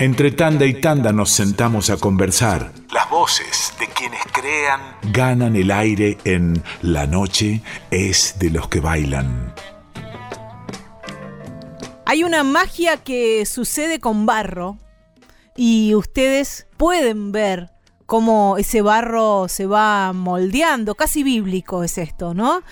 Entre tanda y tanda nos sentamos a conversar. Las voces de quienes crean ganan el aire en La noche es de los que bailan. Hay una magia que sucede con barro y ustedes pueden ver cómo ese barro se va moldeando, casi bíblico es esto, ¿no?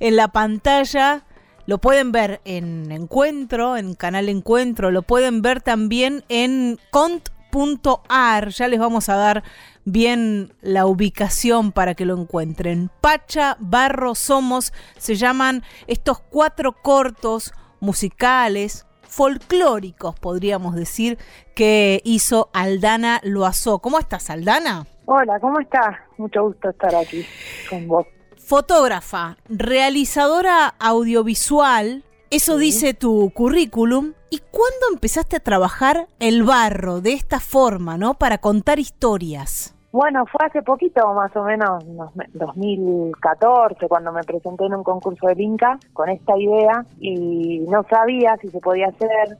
En la pantalla lo pueden ver en Encuentro, en Canal Encuentro, lo pueden ver también en cont.ar, ya les vamos a dar bien la ubicación para que lo encuentren. Pacha, Barro, Somos, se llaman estos cuatro cortos musicales folclóricos, podríamos decir, que hizo Aldana Loazó. ¿Cómo estás, Aldana? Hola, ¿cómo estás? Mucho gusto estar aquí con vos fotógrafa, realizadora audiovisual, eso dice tu currículum. ¿Y cuándo empezaste a trabajar el barro de esta forma, no? Para contar historias. Bueno, fue hace poquito, más o menos, 2014, cuando me presenté en un concurso del Inca con esta idea y no sabía si se podía hacer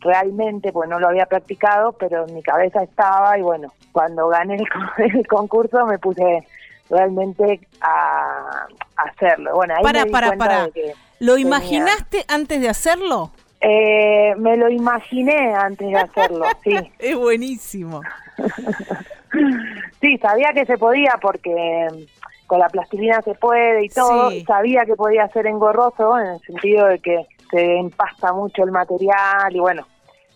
realmente, pues no lo había practicado, pero en mi cabeza estaba y bueno, cuando gané el concurso me puse realmente a, hacerlo. Bueno, ahí para, para, para. ¿Lo imaginaste antes de hacerlo? Eh, me lo imaginé antes de hacerlo, sí. es buenísimo. sí, sabía que se podía porque con la plastilina se puede y todo. Sabía que podía ser engorroso en el sentido de que se empasta mucho el material y bueno,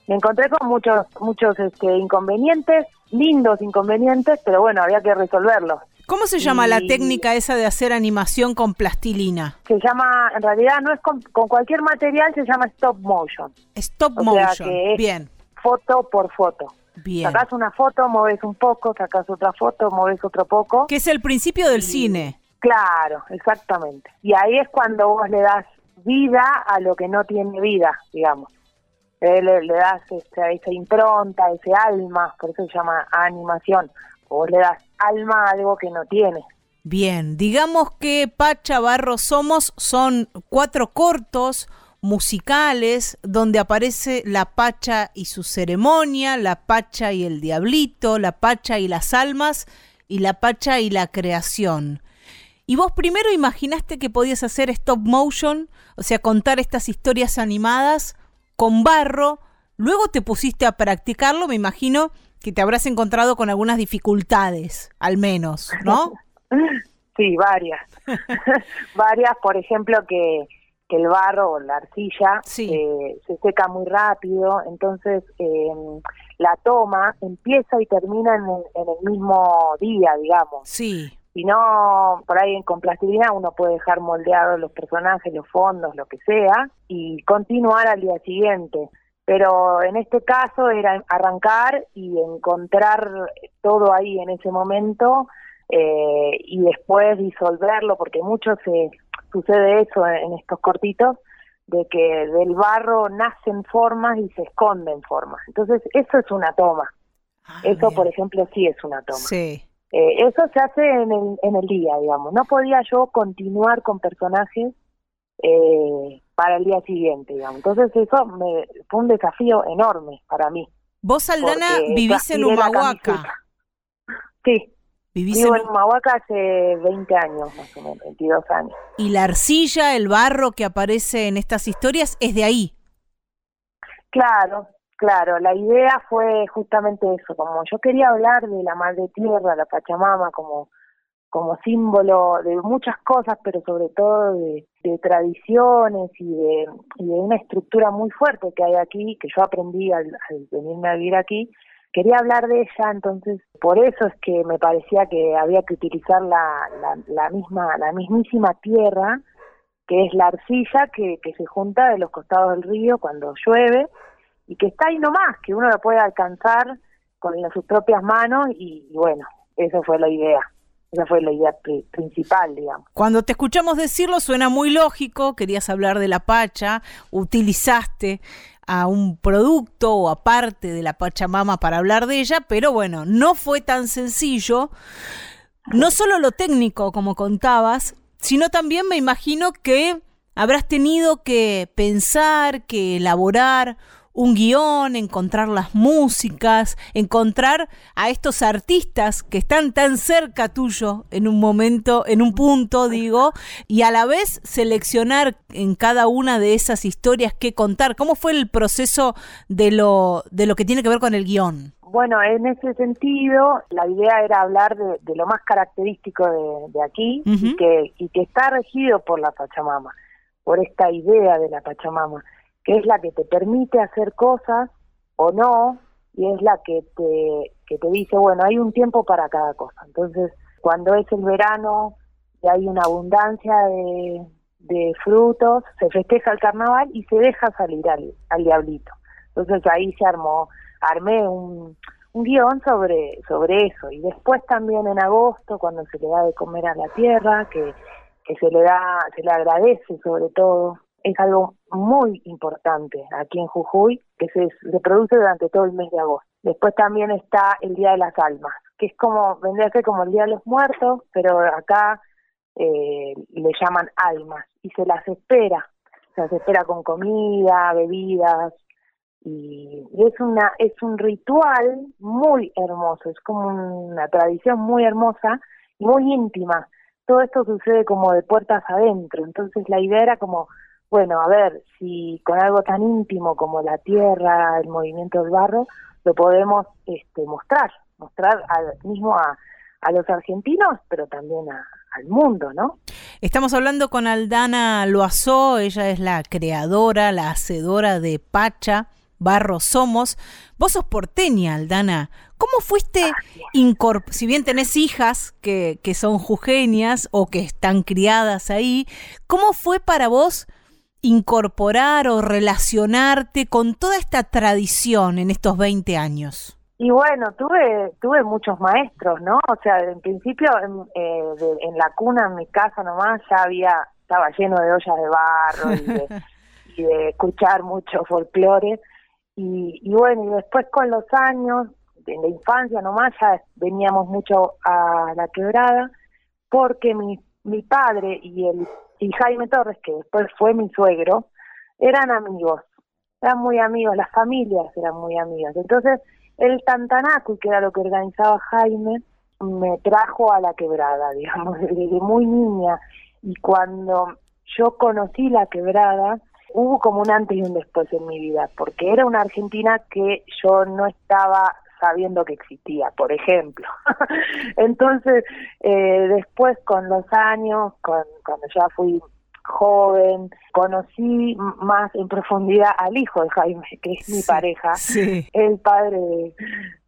me encontré con muchos muchos este, inconvenientes, lindos inconvenientes, pero bueno, había que resolverlos. ¿Cómo se llama la técnica esa de hacer animación con plastilina? Se llama, en realidad no es con, cualquier material, se llama stop motion. Stop motion, bien. Foto por foto. Bien. Sacás una foto, moves un poco, sacás otra foto, moves otro poco. Que es el principio del cine. Claro, exactamente. Y ahí es cuando vos le das vida a lo que no tiene vida, digamos. Eh, le, das este, esa impronta, ese alma, por eso se llama animación. Vos le das alma a algo que no tiene. Bien, digamos que Pacha Barro Somos son cuatro cortos musicales donde aparece la Pacha y su ceremonia, la Pacha y el diablito, la Pacha y las almas y la Pacha y la creación. Y vos primero imaginaste que podías hacer stop motion, o sea, contar estas historias animadas con barro, luego te pusiste a practicarlo, me imagino que te habrás encontrado con algunas dificultades, al menos, ¿no? sí, varias. varias, por ejemplo, que, que el barro o la arcilla eh, se seca muy rápido, entonces eh, la toma empieza y termina en, en, el mismo día, digamos. Sí. Si no, por ahí con plastilina uno puede dejar moldeados los personajes, los fondos, lo que sea, y continuar al día siguiente pero en este caso era arrancar y encontrar todo ahí en ese momento eh, y después disolverlo, porque mucho se sucede eso en, estos cortitos, de que del barro nacen formas y se esconden formas. Entonces, eso es una toma. Ah, eso, por ejemplo, sí es una toma. Sí. Eh, eso se hace en el, en el día, digamos. No podía yo continuar con personajes eh, para el día siguiente, digamos. Entonces eso me, fue un desafío enorme para mí. Vos, Aldana, vivís en Humahuaca. Sí, Vivo en, Humahuaca hace 20 años, más o menos, 22 años. ¿Y la arcilla, el barro que aparece en estas historias es de ahí? Claro, claro. La idea fue justamente eso. Como yo quería hablar de la madre tierra, la Pachamama, como como símbolo de muchas cosas, pero sobre todo de, tradiciones y de, una estructura muy fuerte que hay aquí, que yo aprendí al, venirme a vivir aquí, quería hablar de ella, entonces por eso es que me parecía que había que utilizar la, la, misma, la mismísima tierra, que es la arcilla que, que se junta de los costados del río cuando llueve y que está ahí nomás, que uno la puede alcanzar con sus propias manos y, y bueno, esa fue la idea. Esa fue la idea principal, digamos. Cuando te escuchamos decirlo suena muy lógico, querías hablar de la Pacha, utilizaste a un producto o aparte de la Pachamama para hablar de ella, pero bueno, no fue tan sencillo. No solo lo técnico, como contabas, sino también me imagino que habrás tenido que pensar, que elaborar un guion, encontrar las músicas, encontrar a estos artistas que están tan cerca tuyo en un momento, en un punto, digo, y a la vez seleccionar en cada una de esas historias qué contar. ¿Cómo fue el proceso de lo, de lo que tiene que ver con el guion? Bueno, en ese sentido, la idea era hablar de, lo más característico de, aquí y, que, y que está regido por la Pachamama, por esta idea de la Pachamama que es la que te permite hacer cosas o no, y es la que te, que te dice, bueno, hay un tiempo para cada cosa. Entonces, cuando es el verano y hay una abundancia de, de frutos, se festeja el carnaval y se deja salir al, al diablito. Entonces ahí se armó, armé un, un guion sobre, sobre eso. Y después también en agosto, cuando se le da de comer a la tierra, que, que se le da, se le agradece sobre todo es algo muy importante aquí en Jujuy, que se, produce durante todo el mes de agosto. Después también está el Día de las Almas, que es como, vendría a ser como el Día de los Muertos, pero acá eh, le llaman almas y se las espera, se las espera con comida, bebidas, y, y, es una es un ritual muy hermoso, es como una tradición muy hermosa y muy íntima. Todo esto sucede como de puertas adentro, entonces la idea era como bueno, a ver, si con algo tan íntimo como la tierra, el movimiento del barro, lo podemos este, mostrar, mostrar al, mismo a, a los argentinos, pero también al mundo, ¿no? Estamos hablando con Aldana Loazó, ella es la creadora, la hacedora de Pacha, Barro Somos. Vos sos porteña, Aldana. ¿Cómo fuiste, si bien tenés hijas que, que son jujeñas o que están criadas ahí, ¿cómo fue para vos incorporar o relacionarte con toda esta tradición en estos 20 años? Y bueno, tuve tuve muchos maestros, ¿no? O sea, en principio en, eh, en la cuna, en mi casa nomás, ya había, estaba lleno de ollas de barro y de, y de escuchar mucho folclore. Y, y bueno, y después con los años, en la infancia nomás, ya veníamos mucho a la quebrada, porque mi, mi padre y el y Jaime Torres, que después fue mi suegro, eran amigos, eran muy amigos, las familias eran muy amigas. Entonces, el Tantanacu, que era lo que organizaba Jaime, me trajo a la quebrada, digamos, desde muy niña. Y cuando yo conocí la quebrada, hubo como un antes y un después en mi vida, porque era una Argentina que yo no estaba sabiendo que existía, por ejemplo. Entonces, eh, después con los años, con, cuando ya fui joven, conocí más en profundidad al hijo de Jaime, que es mi pareja, el padre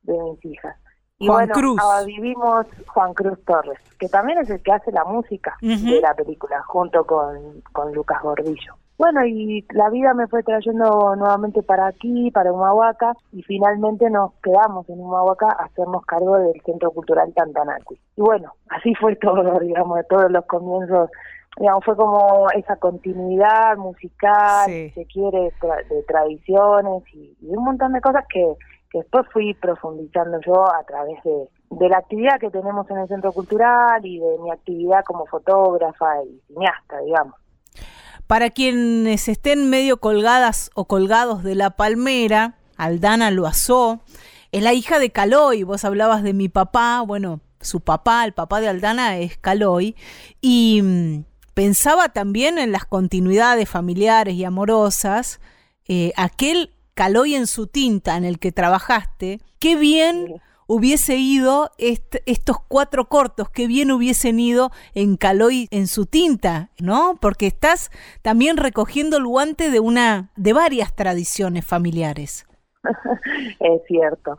de, mis hijas. Y Juan bueno, Cruz. vivimos Juan Cruz Torres, que también es el que hace la música de la película, junto con, con Lucas Gordillo. Bueno, y la vida me fue trayendo nuevamente para aquí, para Humahuaca, y finalmente nos quedamos en Humahuaca a hacernos cargo del Centro Cultural Tantanacui. Y bueno, así fue todo, digamos, de todos los comienzos digamos, fue como esa continuidad musical, si se quiere, de tradiciones y, un montón de cosas que, que después fui profundizando yo a través de, de la actividad que tenemos en el Centro Cultural y de mi actividad como fotógrafa y cineasta, digamos. Para quienes estén medio colgadas o colgados de la palmera, Aldana Loazó es la hija de Caloy. Vos hablabas de mi papá, bueno, su papá, el papá de Aldana es Caloy, y mm, pensaba también en las continuidades familiares y amorosas. Eh, aquel Caloy en su tinta en el que trabajaste, qué bien hubiese ido estos cuatro cortos, que bien hubiesen ido en Caloy en su tinta, ¿no? Porque estás también recogiendo el guante de una, de varias tradiciones familiares. es cierto,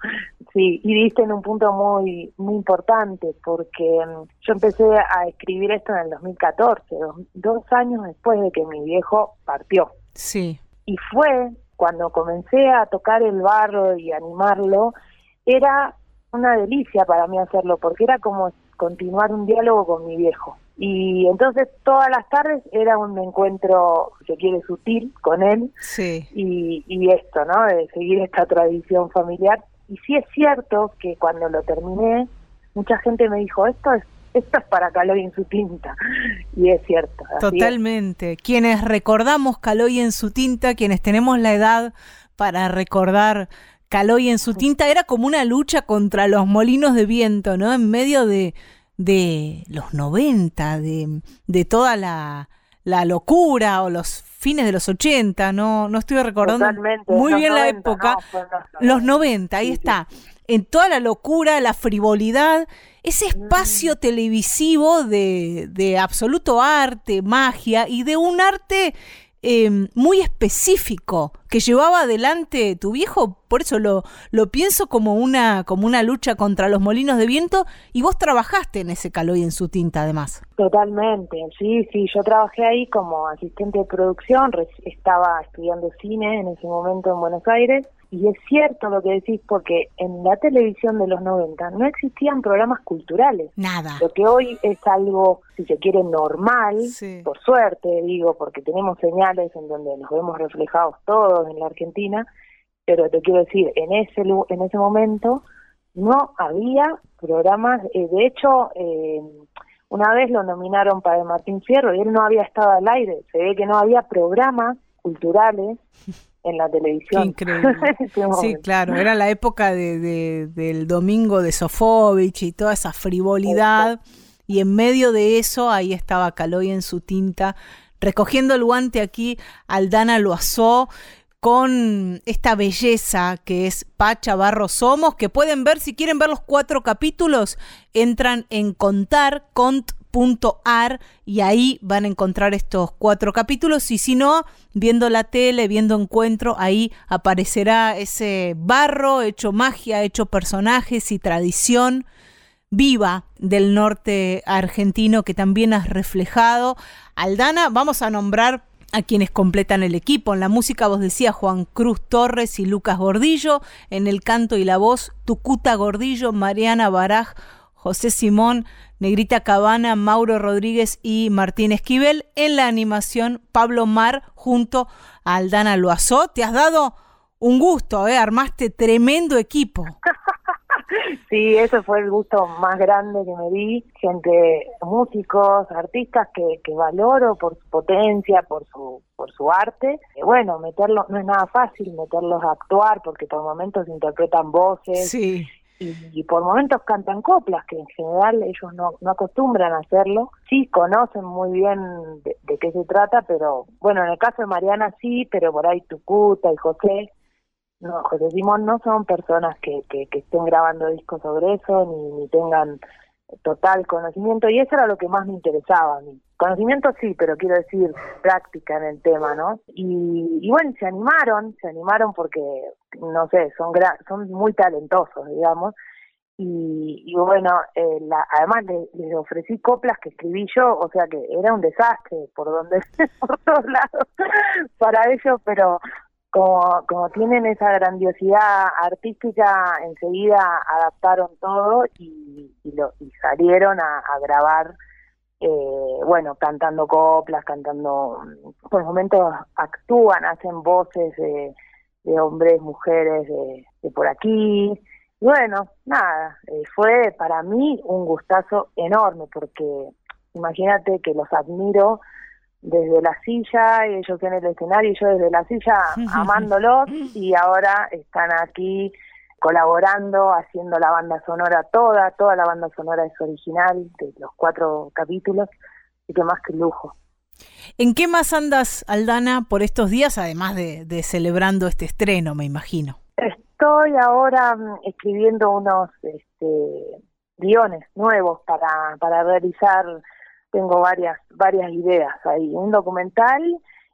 sí, y diste en un punto muy muy importante porque mm, yo empecé a escribir esto en el 2014, dos, dos años después de que mi viejo partió. Sí. Y fue cuando comencé a tocar el barro y animarlo, era una delicia para mí hacerlo, porque era como continuar un diálogo con mi viejo. Y entonces todas las tardes era un encuentro, se quiere, sutil con él. Sí. Y, y esto, ¿no? De seguir esta tradición familiar. Y sí es cierto que cuando lo terminé, mucha gente me dijo, esto es esto es para Caloy en su tinta. Y es cierto. Totalmente. Quienes recordamos Caloy en su tinta, quienes tenemos la edad para recordar Caloy en su tinta, era como una lucha contra los molinos de viento, ¿no? En medio de, de los 90, de, de toda la, la locura o los fines de los 80, no, no estoy recordando muy bien la época. los 90, ahí está. En toda la locura, la frivolidad, ese espacio mm. televisivo de, de absoluto arte, magia y de un arte Em, muy específico que llevaba adelante tu viejo, por eso lo, lo pienso como una, como una lucha contra los molinos de viento, y vos trabajaste en ese Caloy en su tinta además. Totalmente, sí, sí, yo trabajé ahí como asistente de producción, estaba estudiando cine en ese momento en Buenos Aires, y es cierto lo que decís porque en la televisión de los 90 no existían programas culturales. Nada. Lo que hoy es algo, si se quiere, normal, por suerte, digo, porque tenemos señales en donde nos vemos reflejados todos en la Argentina, pero te quiero decir, en ese, en ese momento no había programas, eh, de hecho, eh, una vez lo nominaron para el Martín Fierro y él no había estado al aire, se ve que no había programas culturales en la televisión. increíble. sí, claro, era la época de, del domingo de Sofovich y toda esa frivolidad. Y en medio de eso, ahí estaba Caloy en su tinta, recogiendo el guante aquí, Aldana Loazó, con esta belleza que es Pacha Barro Somos, que pueden ver, si quieren ver los cuatro capítulos, entran en contar, cont .ar y ahí van a encontrar estos cuatro capítulos y si no, viendo la tele, viendo encuentro, ahí aparecerá ese barro hecho magia, hecho personajes y tradición viva del norte argentino que también has reflejado. Aldana, vamos a nombrar a quienes completan el equipo. En la música vos decías Juan Cruz Torres y Lucas Gordillo, en el canto y la voz Tucuta Gordillo, Mariana Baraj, José Simón, Negrita Cabana, Mauro Rodríguez y Martín Esquivel. En la animación, Pablo Mar junto a Aldana Loazó. Te has dado un gusto, ¿eh? armaste tremendo equipo. Sí, ese fue el gusto más grande que me di. Gente, músicos, artistas que, que valoro por su potencia, por su, por su arte. Y bueno, meterlos, no es nada fácil meterlos a actuar porque por momentos interpretan voces. Sí y, por momentos cantan coplas, que en general ellos no, no acostumbran a hacerlo. Sí conocen muy bien de, qué se trata, pero bueno, en el caso de Mariana sí, pero por ahí Tucuta y José, no, José Simón no son personas que, que, estén grabando discos sobre eso, ni, ni tengan total conocimiento, y eso era lo que más me interesaba a mí. Conocimiento sí, pero quiero decir práctica en el tema, ¿no? Y, y bueno, se animaron, se animaron porque no sé, son son muy talentosos, digamos. Y, y bueno, eh, la, además les, ofrecí coplas que escribí yo, o sea que era un desastre por donde, por todos lados para ellos, pero como, como tienen esa grandiosidad artística, enseguida adaptaron todo y, lo, y salieron a, grabar, eh, bueno, cantando coplas, cantando, por momentos actúan, hacen voces. De hombres, mujeres de, por aquí. Y bueno, nada, eh, fue para mí un gustazo enorme porque imagínate que los admiro desde la silla, y ellos en el escenario y yo desde la silla amándolos y ahora están aquí colaborando, haciendo la banda sonora toda, toda la banda sonora es original de los cuatro capítulos, y que más que lujo. ¿En qué más andas, Aldana, por estos días, además de, celebrando este estreno, me imagino? Estoy ahora mm, escribiendo unos este, guiones nuevos para, para realizar, tengo varias, varias ideas ahí, un documental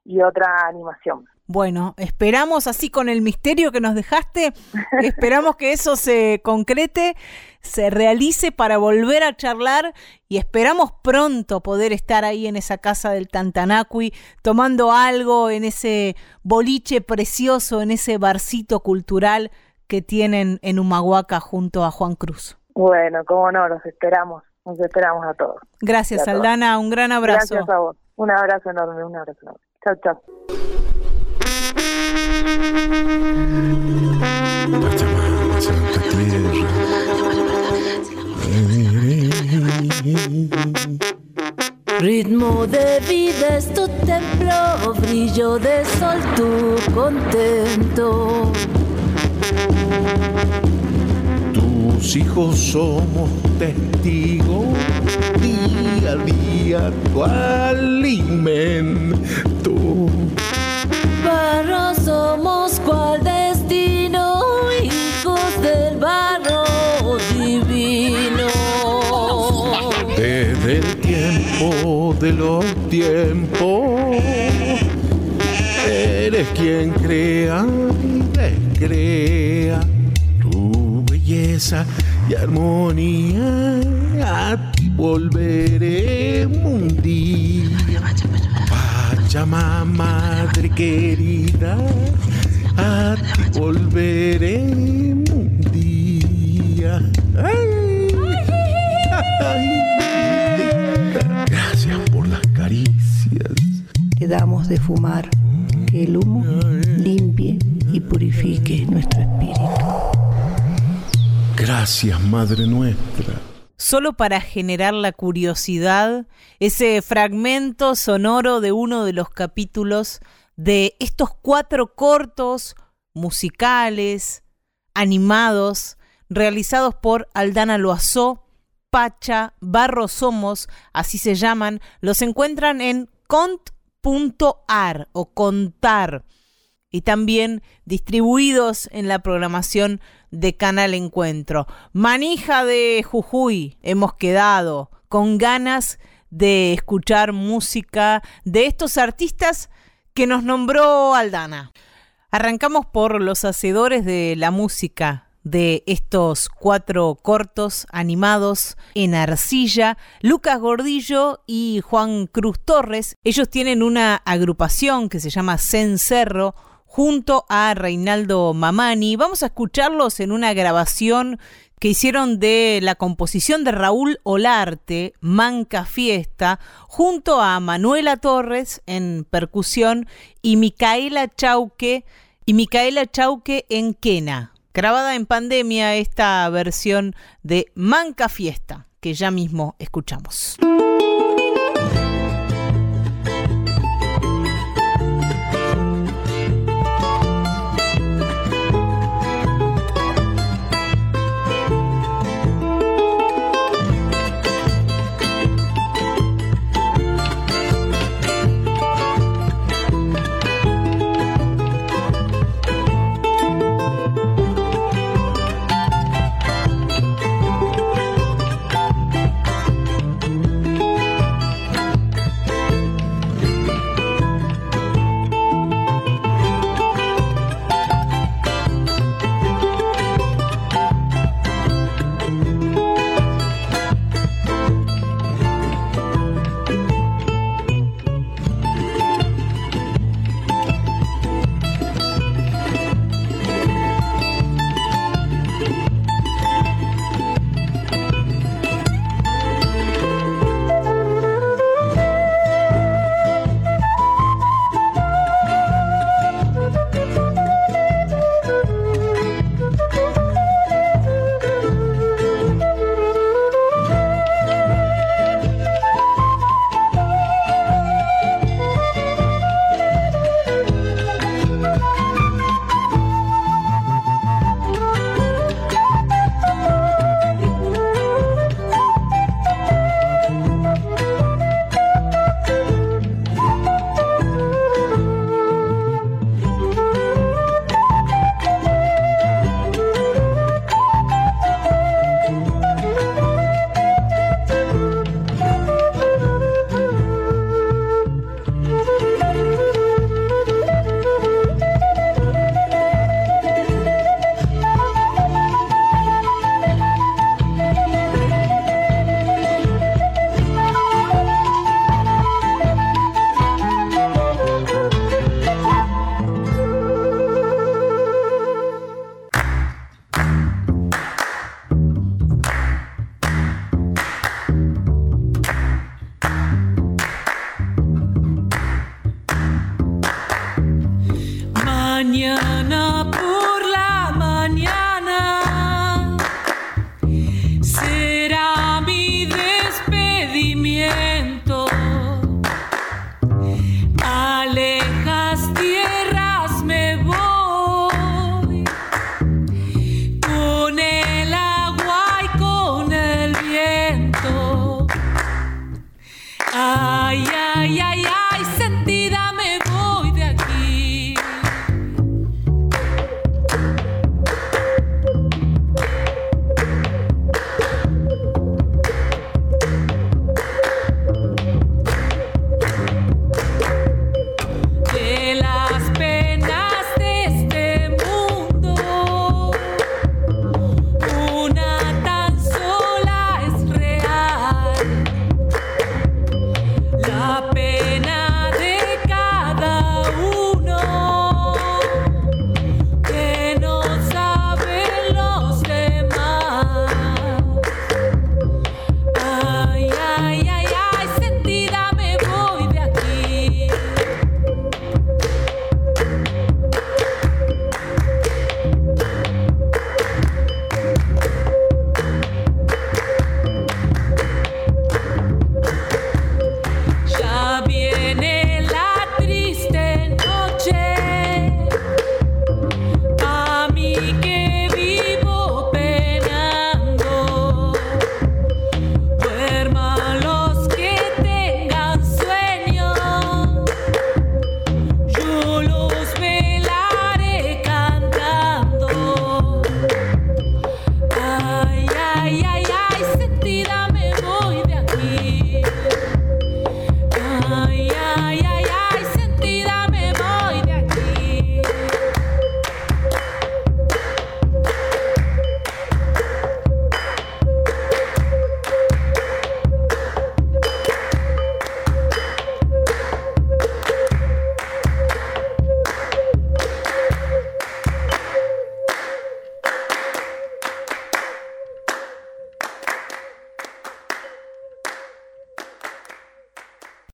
y otra animación. Bueno, esperamos así con el misterio que nos dejaste, esperamos que eso se concrete, se realice para volver a charlar y esperamos pronto poder estar ahí en esa casa del Tantanacui tomando algo en ese boliche precioso, en ese barcito cultural que tienen en Humahuaca junto a Juan Cruz. Bueno, cómo no, los esperamos, nos esperamos a todos. Gracias, Aldana, un gran abrazo. Gracias a vos, un abrazo enorme, un abrazo enorme. Chao, chao. Ritmo de vida es tu templo, brillo de sol tu contento. Tus hijos somos testigos día a día tu alimento. Barro somos cual destino, hijos del barro divino. Desde el tiempo de los tiempos, eres quien crea y descrea y armonía. A ti volveremos un día. Pachamama, madre querida, a ti volveremos un día. Gracias por las caricias. Le damos de fumar, que el humo limpie y purifique nuestro espíritu. Gracias, Madre nuestra. Solo para generar la curiosidad, ese fragmento sonoro de uno de los capítulos de estos cuatro cortos musicales, animados, realizados por Aldana Loazó, Pacha, Barro Somos, así se llaman, los encuentran en cont.ar o contar y también distribuidos en la programación de Canal Encuentro. Manija de Jujuy, hemos quedado con ganas de escuchar música de estos artistas que nos nombró Aldana. Arrancamos por los hacedores de la música de estos cuatro cortos animados en arcilla, Lucas Gordillo y Juan Cruz Torres. Ellos tienen una agrupación que se llama Cencerro junto a Reinaldo Mamani. Vamos a escucharlos en una grabación que hicieron de la composición de Raúl Olarte, Manca Fiesta, junto a Manuela Torres en percusión y Micaela Chauque y Micaela Chauque en quena. Grabada en pandemia esta versión de Manca Fiesta, que ya mismo escuchamos.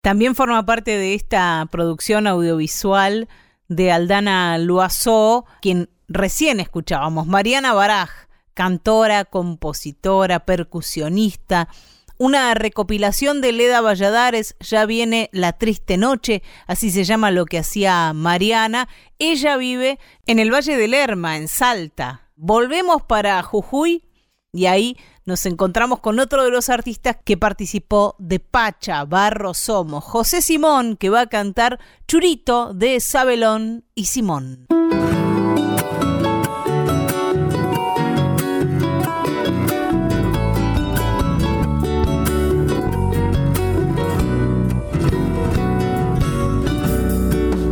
También forma parte de esta producción audiovisual de Aldana Loiseau, quien recién escuchábamos, Mariana Baraj, cantora, compositora, percusionista, una recopilación de Leda Valladares, ya viene La Triste Noche, así se llama lo que hacía Mariana. Ella vive en el Valle del Lerma, en Salta. Volvemos para Jujuy y ahí nos encontramos con otro de los artistas que participó de Pacha, Barro Somos, José Simón, que va a cantar Churito de Sabelón y Simón.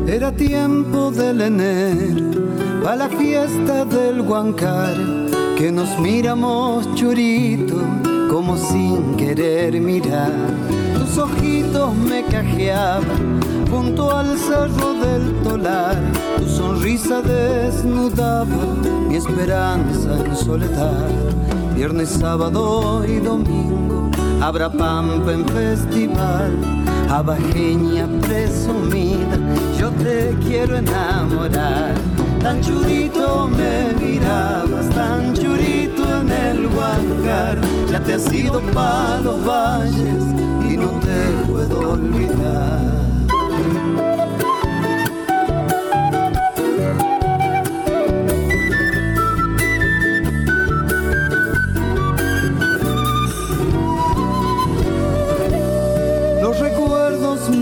Era tiempo del enero, para la fiesta del Huancar, que nos miramos churito, como sin querer mirar. Tus ojitos me cajeaban junto al cerro del tolar, tu sonrisa desnudaba mi esperanza en soledad. Viernes, sábado y domingo, habrá pampa en festival abajeña presumida, yo te quiero enamorar. Tan churito me mirabas, tan churito en el Huancar, ya te has ido para los valles y no te puedo olvidar.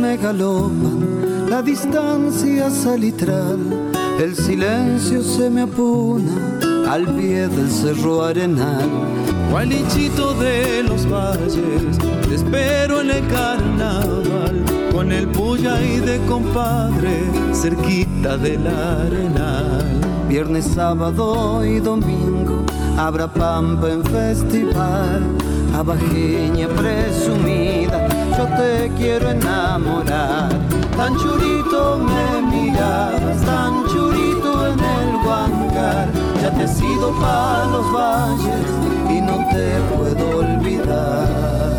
me galopan, la distancia salitral, el silencio se me apuna al pie del cerro arenal. Gualichito de los valles, te espero en el carnaval, con el puya y de compadre, cerquita del arenal. Viernes, sábado y domingo, habrá pampa en festival, abajeña presumida yo te quiero enamorar tan churito me mirabas, tan churito en el Huancar, ya te he sido para los valles y no te puedo olvidar.